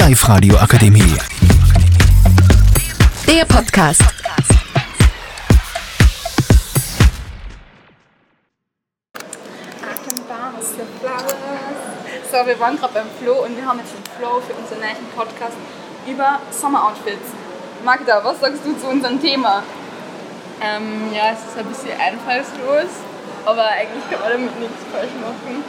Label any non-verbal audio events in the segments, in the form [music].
Live Radio Akademie. Der Podcast. So, wir waren gerade beim Flo und wir haben jetzt den Flow für unseren nächsten Podcast über Sommeroutfits. Magda, was sagst du zu unserem Thema? Ähm, ja, es ist ein bisschen einfallslos, aber eigentlich kann man damit nichts falsch machen.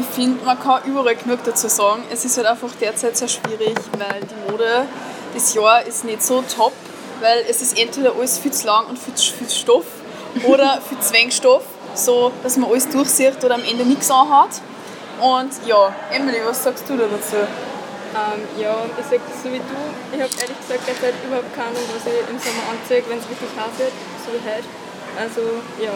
Ich finde, man kann überall genug dazu sagen. Es ist halt einfach derzeit sehr schwierig, weil die Mode das Jahr ist nicht so top, weil es ist entweder alles viel zu lang und viel zu viel Stoff oder [laughs] viel zu wenig Stoff, so dass man alles durchsieht oder am Ende nichts anhat. Und ja, Emily, was sagst du da dazu? Ähm, ja, ich sag das so wie du. Ich habe ehrlich gesagt derzeit überhaupt keine Ahnung, was ich im Sommer anziehe, wenn es richtig heiß wird, so wie heute. Also, ja.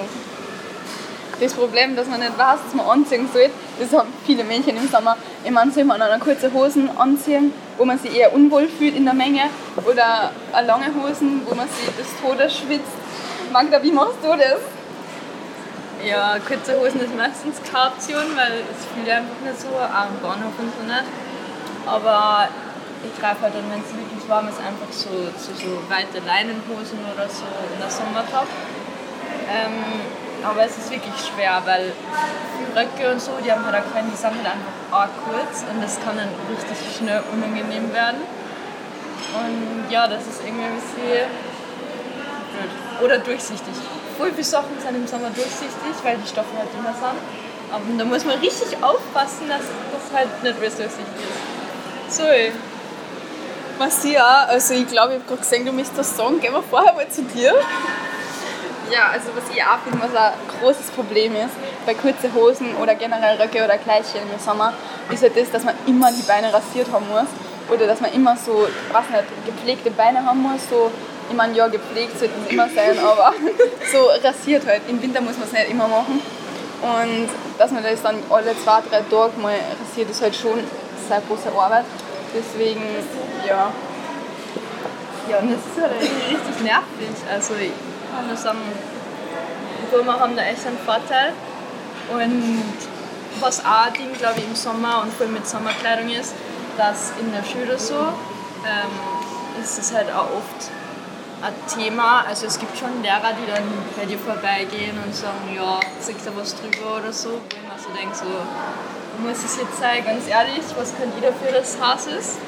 Das Problem, dass man nicht weiß, was man anziehen soll, das haben viele Mädchen im Sommer. Ich meine, soll man eine kurze Hosen anziehen, wo man sich eher unwohl fühlt in der Menge oder eine lange Hosen, wo man sich des Todes schwitzt. Magda, wie machst du das? Ja, kurze Hosen ist meistens keine Option, weil es fühlt einfach nicht so, auch im Bahnhof und so nicht. Aber ich greife halt dann, wenn es wirklich warm ist, einfach so zu so, weite Leinenhosen oder so in der Sommertop. Ähm, aber es ist wirklich schwer, weil Röcke und so, die haben halt auch keinen, die halt einfach kurz und das kann dann richtig schnell unangenehm werden. Und ja, das ist irgendwie ein bisschen blöd. Oder durchsichtig. Voll viele Sachen sind im Sommer durchsichtig, weil die Stoffe halt immer sind. Aber da muss man richtig aufpassen, dass das halt nicht durchsichtig ist. So, Marcia, also ich glaube, ich habe gerade gesehen, du möchtest das sagen. Gehen wir vorher mal zu dir. Ja, also was ich auch finde, was ein großes Problem ist, bei kurzen Hosen oder generell Röcke oder Kleidchen im Sommer, ist halt das, dass man immer die Beine rasiert haben muss. Oder dass man immer so, was nicht, gepflegte Beine haben muss. So, ich meine, ja, gepflegt sollte es immer sein, aber [laughs] so rasiert halt. Im Winter muss man es nicht immer machen. Und dass man das dann alle zwei, drei Tage mal rasiert, ist halt schon sehr große Arbeit. Deswegen, ja. Ja, und das ist halt richtig nervig. Also kann nur sagen, Burma haben da echt einen Vorteil. Und was auch ein Ding, glaube ich, im Sommer und vor mit Sommerkleidung ist, dass in der Schule so ähm, ist es halt auch oft ein Thema. Also es gibt schon Lehrer, die dann bei dir vorbeigehen und sagen, ja, sag da was drüber oder so. Wo ich mir so denke, so, muss es jetzt sein, ganz ehrlich, was kann jeder für das Haus ist?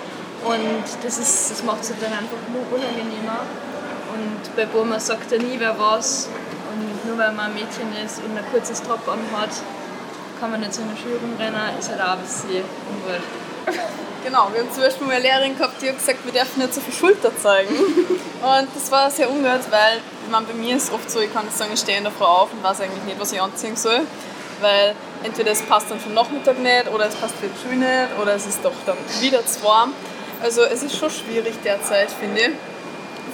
Und das, das macht es halt dann einfach nur unangenehmer. Und bei Burma sagt ja nie wer was. Und nur weil man ein Mädchen ist und ein kurzes Top anhat, kann man nicht in der Schule rumrennen, ist halt auch ein bisschen unwohl. [laughs] Genau, wir haben zum Beispiel mal eine Lehrerin gehabt, die hat gesagt, wir dürfen nicht so viel Schulter zeigen. [laughs] Und das war sehr ungehört, weil meine, bei mir ist es oft so, ich kann sagen, ich stehe in der Frau auf und weiß eigentlich nicht, was ich anziehen soll. Weil entweder es passt dann für den Nachmittag nicht oder es passt für die Schule nicht oder es ist doch dann wieder zu warm. Also es ist schon schwierig derzeit, finde ich.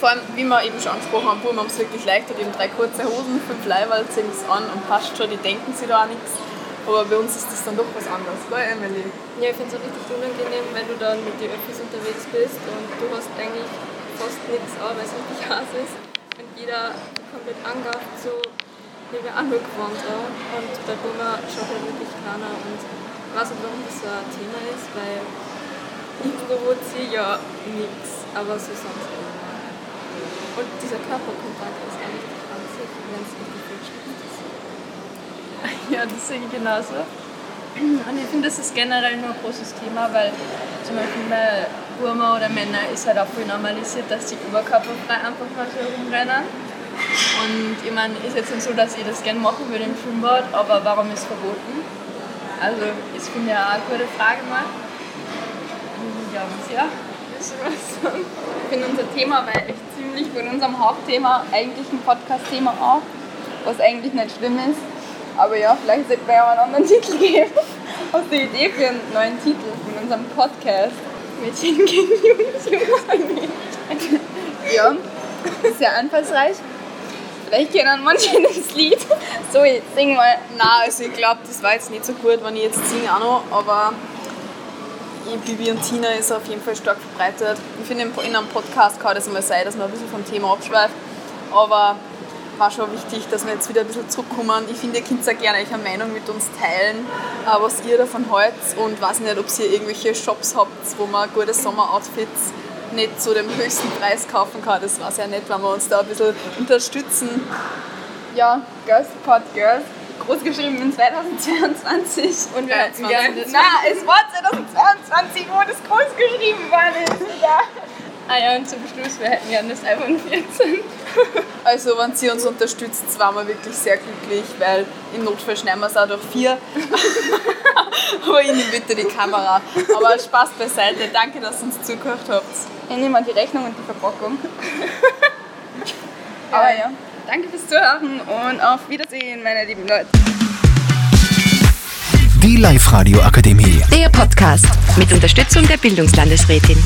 Vor allem, wie wir eben schon angesprochen haben, Buben haben es wirklich leichter, die haben drei kurze Hosen, fünf Leiberl, ziehen es an und passt schon, die denken sich da auch nichts. Aber bei uns ist das dann doch was anderes, gell Emily? Ja, ich finde es auch richtig unangenehm, wenn du dann mit den Öffis unterwegs bist und du hast eigentlich fast nichts an, weil es richtig heiß ist. Und jeder komplett angehaucht, so wie wir gewohnt haben. Und bei Burma schaut halt wirklich keiner. Und ich weiß nicht, warum das so ein Thema ist, weil ich provoziere ja nichts, aber so sonst. Und dieser Körperkontakt ist eigentlich die Franzig, wenn es richtig viel schmeckt. Ja, das sehe ich genauso. Und ich finde, das ist generell nur ein großes Thema, weil zum Beispiel bei Burma oder Männer ist halt auch viel normalisiert, dass die oberkörperfrei einfach mal so rumrennen. Und ich meine, ist jetzt nicht so, dass ich das gerne machen würde im Schwimmbad, aber warum ist es verboten? Also, ich finde ja auch eine gute Frage mal. Ja, was ja? Ich finde unser Thema war echt ziemlich von unserem Hauptthema eigentlich ein Podcast-Thema auch, was eigentlich nicht schlimm ist. Aber ja, vielleicht sollten wir ja mal einen anderen [laughs] Titel geben. Hast du eine Idee für einen neuen Titel von unserem Podcast? Mädchen gegen Jungs, Jungs gegen Mädchen. Ja, sehr einfallsreich. Vielleicht kennen manche das Lied. So, jetzt sing mal. Nein, also ich glaube, das war jetzt nicht so gut, wenn ich jetzt singe auch noch, aber Bibi und Tina ist auf jeden Fall stark verbreitet. Ich finde, in einem Podcast kann das mal sein, dass man ein bisschen vom Thema abschweift. Aber war schon wichtig, dass wir jetzt wieder ein bisschen zurückkommen. Ich finde, ihr könnt auch gerne eure Meinung mit uns teilen, äh, was ihr davon haltet und weiß nicht, ob ihr irgendwelche Shops habt, wo man gute Sommeroutfits nicht zu dem höchsten Preis kaufen kann. Das weiß ja nicht, wenn wir uns da ein bisschen unterstützen. Ja, Girls Support Girls, groß geschrieben in 2022. Und wir hatten gerne. Na, es war 2022, wo das groß geschrieben war. Ja. Ah ja, und zum Schluss, wir hätten gerne das iPhone 14. [laughs] Also, wenn sie uns unterstützt, waren wir wirklich sehr glücklich, weil im Notfall schneiden wir es auch durch vier. [laughs] Aber ich nehme bitte die Kamera. Aber Spaß beiseite. Danke, dass ihr uns zugehört habt. Ich nehme mal die Rechnung und die Verpackung. Aber ja, danke fürs Zuhören und auf Wiedersehen, meine lieben Leute. Die Live-Radio Akademie. Der Podcast mit Unterstützung der Bildungslandesrätin.